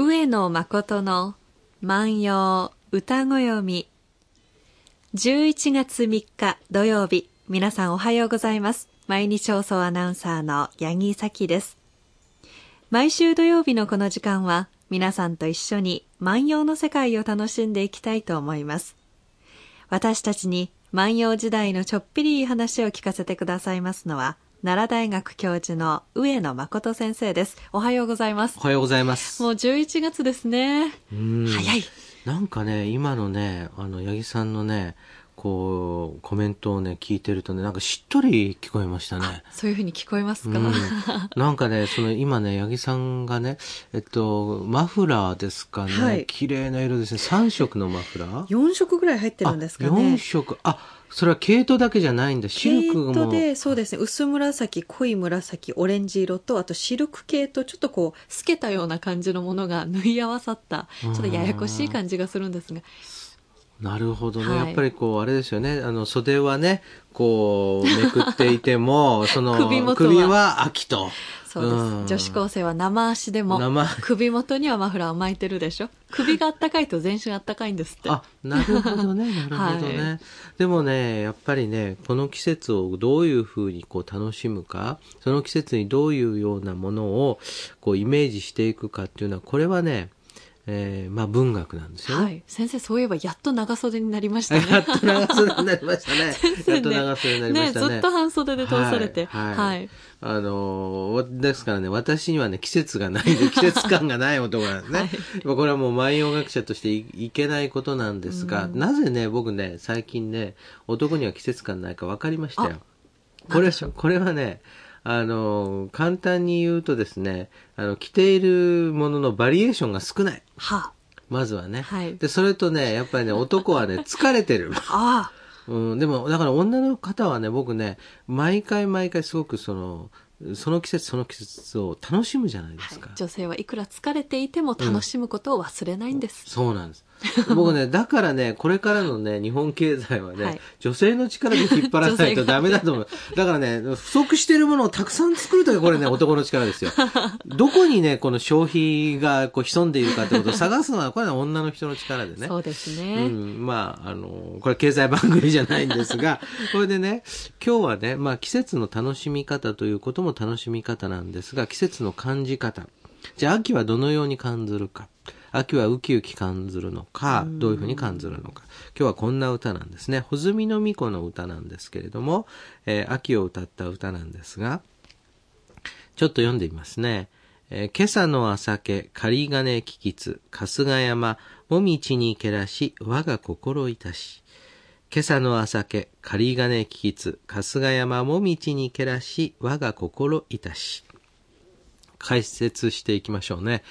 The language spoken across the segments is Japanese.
上野誠の万葉歌ご読み11月3日土曜日皆さんおはようございます。毎日放送アナウンサーの八木咲です。毎週土曜日のこの時間は皆さんと一緒に万葉の世界を楽しんでいきたいと思います。私たちに万葉時代のちょっぴりいい話を聞かせてくださいますのは奈良大学教授の上野誠先生です。おはようございます。おはようございます。もう11月ですね。うん早い。なんかね、今のね、あの、八木さんのね、こう、コメントをね、聞いてるとね、なんかしっとり聞こえましたね。そういうふうに聞こえますか、うん、なんかね、その今ね、八木さんがね、えっと、マフラーですかね、はい綺麗な色ですね。3色のマフラー？4色ぐらい入ってるんですかあ4ね。色。あ、それは毛糸だけじゃないんだ。シルクも。毛糸で、そうですね、薄紫、濃い紫、オレンジ色と、あとシルク系と、ちょっとこう、透けたような感じのものが縫い合わさった、ちょっとややこしい感じがするんですが、なるほどね。はいやっぱりこう、あれですよね。あの、袖はね、こう、めくっていても、その、首元はは秋と。そうです、うん女子高生は生足でも生、首元にはマフラーを巻いてるでしょ？首があったかいと全身あったかいんですって。あ、なるほどね、なるほどね。はでもね、やっぱりね、この季節をどういうふうにこう楽しむか、その季節にどういうようなものをこうイメージしていくかっていうのは、これはね、えーまあ文学なんですよね。はい。先生、そういえばやっと長袖になりましたね。やっと長袖になりましたね。生ねやっと長袖になりましたね。ずっと半袖で通されて。はい。ははいい。あのーですからね、私にはね、季節がない 季節感がない男なんですね。はいまあこれはもう万葉学者としていいけないことなんですが、うんなぜね、僕ね、最近ね、男には季節感ないか分かりましたよ。これこれはね、あのー簡単に言うとですね、あの、着ているもののバリエーションが少ない。はまずはね。はいで、それとね、やっぱりね、男はね、疲れてる。あ。あうん、でも、だから女の方はね、僕ね、毎回毎回すごくその、その季節その季節を楽しむじゃないであ、はいすか。。女性はいくら疲れていても楽しむことを忘れないんです。そうなんです。僕ね、だからね、これからのね、日本経済はね、はい女性の力で引っ張らないとダメだと思う。だからね、不足してるものをたくさん作るときこれね、男の力ですよ。どこにね、この消費がこう潜んでいるかってことを探すのは、これは女の人の力でね。そうですうね。ん、まあ、あの、これ経済番組じゃないんですが、これでね、今日はね、まあ季節の楽しみ方ということも楽しみ方なんですが、季節の感じ方。じゃあ秋はどのように感じるか。秋はウキウキ感じるのか、どういうふうに感じるのか。今日はこんな歌なんですね。穂積の巫女の歌なんですけれども、えー秋を歌った歌なんですが、ちょっと読んでみますね。えー今朝の朝家、仮金ききつ、春日山、もみちにけらし、我が心いたし。今朝の朝家、仮金ききつ、春日山、もみちにけらし、我が心いたし。解説していきましょうね。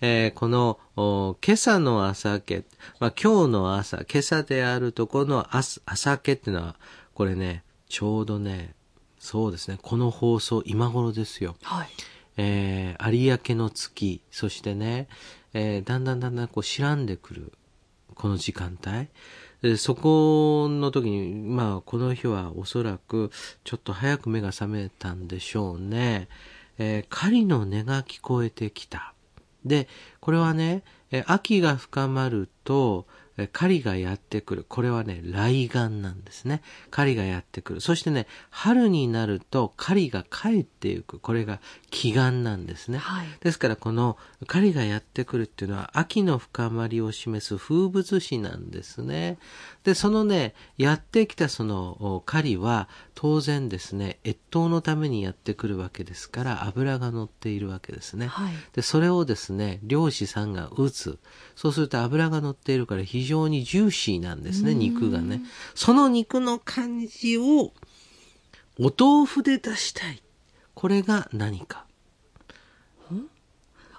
えーこの、お今朝の朝家、まあ、今日の朝、今朝であるとこの朝朝家っていうのは、これね、ちょうどね、そうですね、この放送今頃ですよ。はい。えー有明の月、そしてね、えーだんだんだんだんこう白んでくる、この時間帯。でそこの時に、まあ、この日はおそらく、ちょっと早く目が覚めたんでしょうね。えー狩りの音が聞こえてきた。で、これはね、秋が深まると、狩りがやってくる。これはね、来願なんですね。狩りがやってくる。そしてね、春になると狩りが帰っていく。これが祈願なんですね。はい。ですからこの狩りがやってくるっていうのは秋の深まりを示す風物詩なんですね。で、そのね、やってきたそのお狩りは当然ですね、越冬のためにやってくるわけですから油が乗っているわけですね。はい。で、それをですね、漁師さんが打つ。そうすると油が乗っているから非常にジューシーなんですね、肉がね。その肉の感じをお豆腐で出したい。これが何か。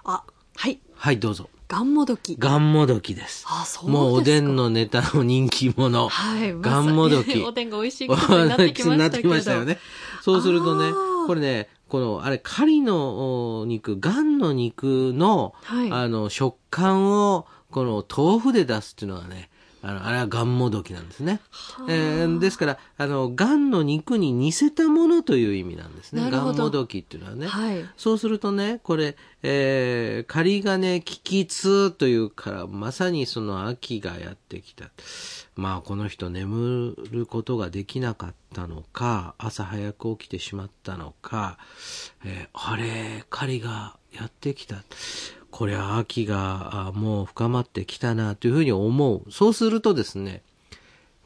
あ、はい。はい、どうぞ。ガンモドキ。ガンモドキです。あ、そう。もうおでんのネタの人気者。はい。まさガンモドキ。おでんが美味しいことになってきました。なってきましたよね。そうするとねこれね、この、あれ、狩りのお肉、ガンの肉の、はいあの、食感を、この豆腐で出すっていうのがね、あの、あれはガンモドキなんですね。えーですから、あの、ガンの肉に似せたものという意味なんですね。ガなるほどンモドキっていうのはね。はい。そうするとね、これ、えー、仮金危機痛というから、まさにその秋がやってきた。まあ、この人眠ることができなかったのか、朝早く起きてしまったのか、えーあれ、狩りがやってきた。これは秋があもう深まってきたなというふうに思う。そうするとですね、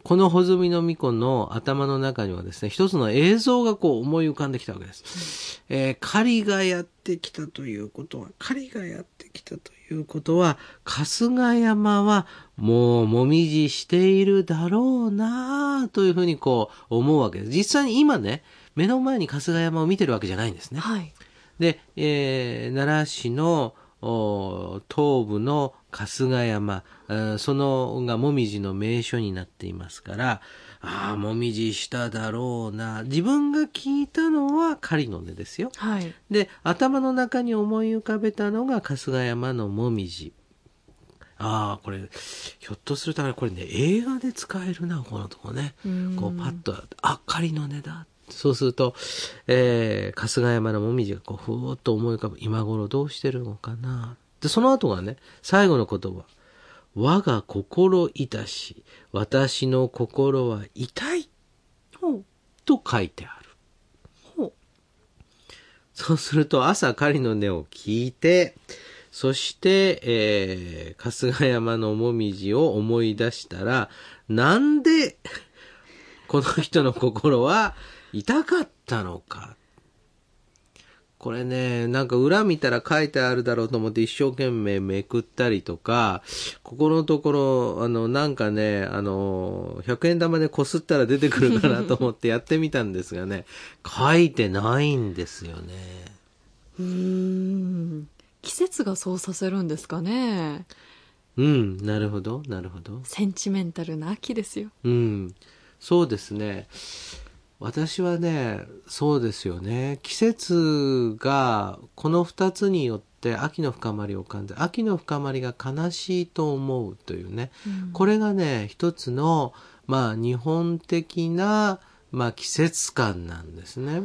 この穂積の巫女の頭の中にはですね、一つの映像がこう思い浮かんできたわけです。えー狩りがやってきたということは、狩りがやってきたということは、春日山はもうもみじしているだろうなというふうにこう思うわけです。実際に今ね、目の前に春日山を見てるわけじゃないんですね。はい。で、えー奈良市のお東部の春日山、えーそのがもみじの名所になっていますから、ああ、もみじしただろうな。自分が聞いたのは狩りの音ですよ。はい。で、頭の中に思い浮かべたのが春日山のもみじ。ああ、これ、ひょっとするとこれね、映画で使えるな、このとこね。うんこうパッと、あ、仮の音だ。そうすると、えー、春日山のもみじがこう、ふーっと思い浮かぶ。今頃どうしてるのかな。で、その後がね、最後の言葉。我が心いたし、私の心は痛い。と書いてある。そうすると朝狩りの音を聞いて、そして、えー、春日山のもみじを思い出したら、なんで、この人の心は痛かったのか。これね、なんか裏見たら書いてあるだろうと思って一生懸命めくったりとか、ここのところ、あの、なんかね、あの、100円玉でこすったら出てくるかなと思って やってみたんですがね、書いてないんですよね。うーん。季節がそうさせるんですかね。うん、なるほど、なるほど。センチメンタルな秋ですよ。うん、そうですね。私はね、そうですよね。季節がこの二つによって秋の深まりを感じ、秋の深まりが悲しいと思うというね。これがね、一つの、まあ、日本的な、まあ、季節感なんですね。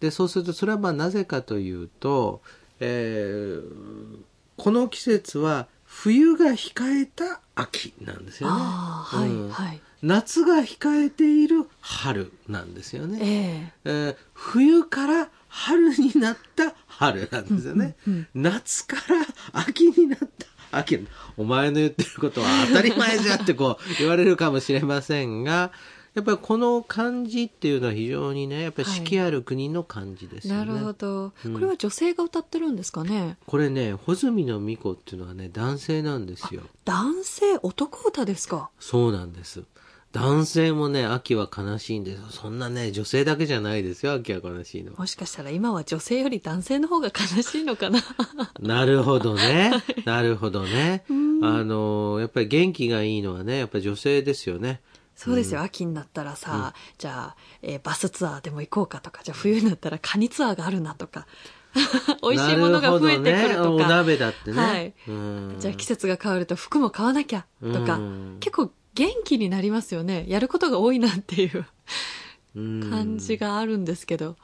で、そうすると、それはまあ、なぜかというと、えーこの季節は、冬が控えた秋なんですよね。はい、うんはい。夏が控えている春なんですよね。えええー冬から春になった春なんですよね。夏から秋になった秋。お前の言ってることは当たり前じゃってこう言われるかもしれませんが、やっぱりこの漢字っていうのは非常にね、やっぱり四季ある国の漢字ですよね。なるほど、うんこれは女性が歌ってるんですかね？これね、穂積の巫女っていうのはね、男性なんですよ。男性？男歌ですか？そうなんです。男性もね、秋は悲しいんですよ。そんなね、女性だけじゃないですよ、秋は悲しいのは。もしかしたら今は女性より男性の方が悲しいのかな？なるほどね。なるほどね。あの、やっぱり元気がいいのはね、やっぱり女性ですよね。そうですよ、秋になったらさ、じゃあ、えーバスツアーでも行こうかとかじゃあ冬になったらカニツアーがあるなとか 美味しいものが増えてくるなほどね、おとか、鍋だってね。はい。うん。じゃあ季節が変わると服も買わなきゃとか、うん。結構元気になりますよね。やることが多いなっていううん。感じがあるんですけど、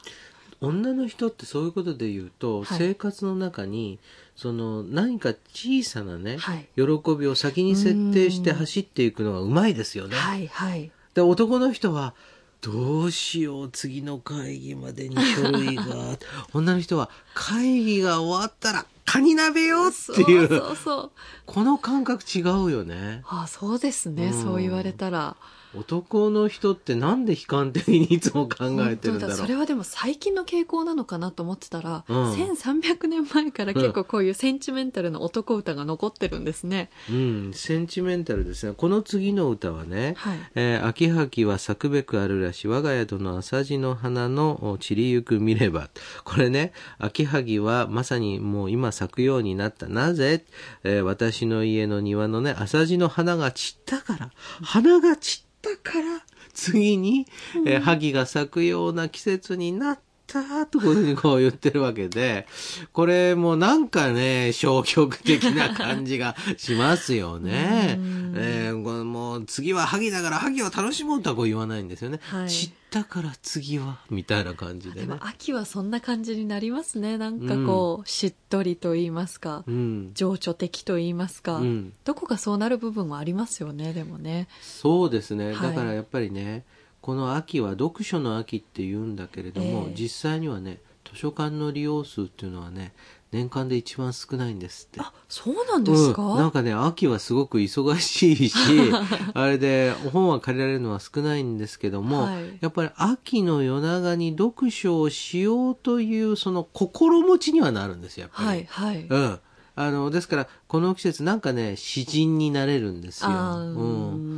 女の人ってそういうことで言うと、はい。生活の中に、その何か小さなね、はい。喜びを先に設定して走っていくのがうまいですよね。はいはい。で、男の人は、どうしよう、次の会議までに書類が。女の人は、会議が終わったら、カニ鍋よっていう、そうそうそう。この感覚違うよね。あそうですね、うん。そう言われたら男の人ってなんで悲観的にいつも考えてるんだろう。それはでも最近の傾向なのかなと思ってたら、うん1300年前から結構こういうセンチメンタルな男歌が残ってるんですね、うん、センチメンタルですね。この次の歌はね、はいえー秋はきは咲くべくあるらし、我が宿の浅地の花のお散りゆく見れば。これね、秋はぎはまさにもう今咲くようになった。なぜ、えー私の家の庭のね、浅地の花が散ったから、花が散ったから、次に、えー、萩が咲くような季節になったたとこういうふうにこう言ってるわけで、これもなんかね、消極的な感じがしますよね。えー、これもう次は萩だから萩を楽しもうとはこう言わないんですよね。はい散ったから次は、みたいな感じでねでも。秋はそんな感じになりますね。なんかこう、しっとりと言いますか、うん。情緒的と言いますか、うんどこかそうなる部分もありますよね、でもね。そうですね。はいだからやっぱりね、この秋は読書の秋って言うんだけれども、ええ実際にはね、図書館の利用数っていうのはね、年間で一番少ないんですって。あ、そうなんですか、うん、なんかね、秋はすごく忙しいし、あれで本は借りられるのは少ないんですけども、はいやっぱり秋の夜長に読書をしようというその心持ちにはなるんですよ、やっぱり。はい、はい。うん。あの、ですから、この季節なんかね、詩人になれるんですよ。う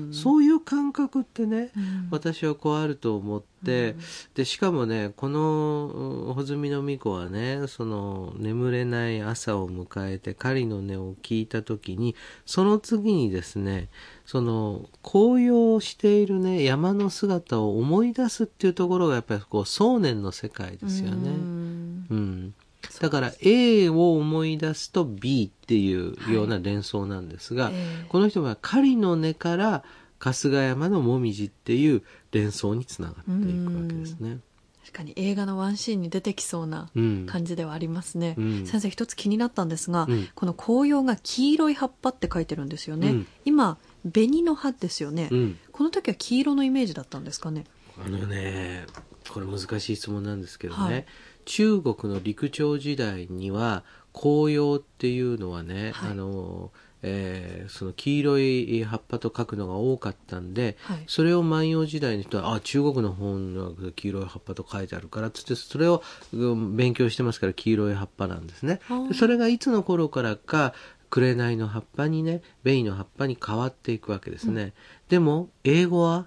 ん。そういう感覚ってね、うん私はこうあると思って、で、しかもね、この、うん穂積の巫女はね、その、眠れない朝を迎えて、狩りの音を聞いた時に、その次にですね、その、紅葉しているね、山の姿を思い出すっていうところが、やっぱりこう、想念の世界ですよね。うんうん。だから A を思い出すと B っていうような連想なんですが、ええこの人は狩りの根から春日山のもみじっていう連想につながっていくわけですね。確かに映画のワンシーンに出てきそうなうん。感じではありますね。うん先生一つ気になったんですが、うんこの紅葉が黄色い葉っぱって書いてるんですよね。うん今、紅の葉ですよね、うん。この時は黄色のイメージだったんですかね？あのね、これ難しい質問なんですけどね、はい中国の陸朝時代には紅葉っていうのはね、はい。あの、えーその黄色い葉っぱと書くのが多かったんで、はい。それを万葉時代の人は、あ、中国の本は黄色い葉っぱと書いてあるから、つって、それをうん勉強してますから黄色い葉っぱなんですね。それがいつの頃からか、紅の葉っぱにね、ベイの葉っぱに変わっていくわけですね。でも、英語は、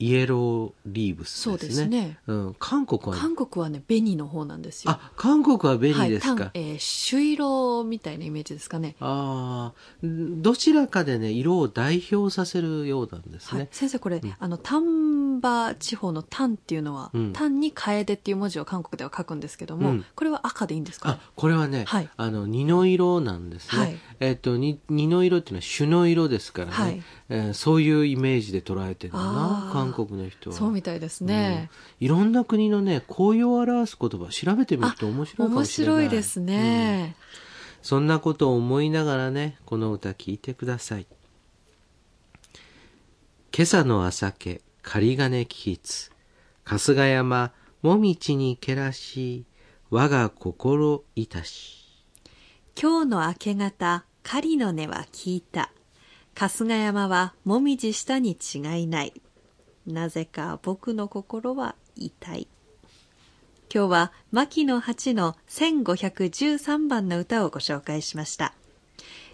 イエローリーブスそうでね。ですすね。うん、韓国は、韓国はね、紅の方なんですよ。あ、韓国はベリーですか。はい、単えー朱色みたいなイメージですかね。ああ、どちらかでね、色を代表させるようなんですね。はい、先生これ、あの丹波地方の丹っていうのは、うん丹に楓っていう文字を韓国では書くんですけども、うんこれは赤でいいんですか、ね？あ、これはね、はいあの、丹の色なんですね。はいえっ、と、に丹の色っていうのは朱の色ですからね、はいえーそういうイメージで捉えてるんだあなー、韓国の人は。そうみたいですね。うんいろんな国のね、紅葉を表す言葉調べてみると面白いかも面しれない。白いですね。そんなことを思いながらね、この歌聞いてください。今朝の朝家、仮金聞きつ。春日山、もみちにけらし、我が心いたし。今日の明け方、狩りの音は聞いた。春日山はもみじしたに違いない。なぜか僕の心は痛い。今日は牧野八の1513番の歌をご紹介しました。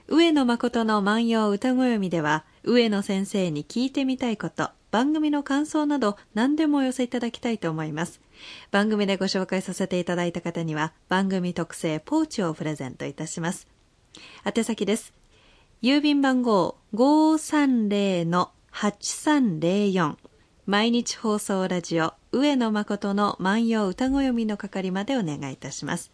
上野誠の万葉歌ご読みでは、上野先生に聞いてみたいこと、番組の感想など何でもお寄せいただきたいと思います。番組でご紹介させていただいた方には、番組特製ポーチをプレゼントいたします。宛先です。郵便番号530-8304毎日放送ラジオ上野誠の万葉歌ご読みの係までお願いいたします。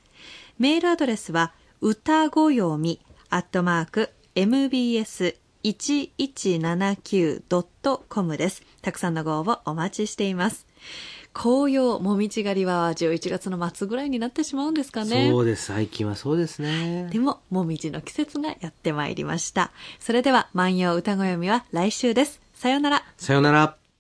メールアドレスは歌ご読みアットマーク mbs mbs1179.com です。たくさんのご応募お待ちしています。紅葉もみじ狩りは11月の末ぐらいになってしまうんですかね。そうです。最近はそうですね。でも、もみじの季節がやってまいりました。それでは、万葉歌ご読みは来週です。さようなら。さよなら。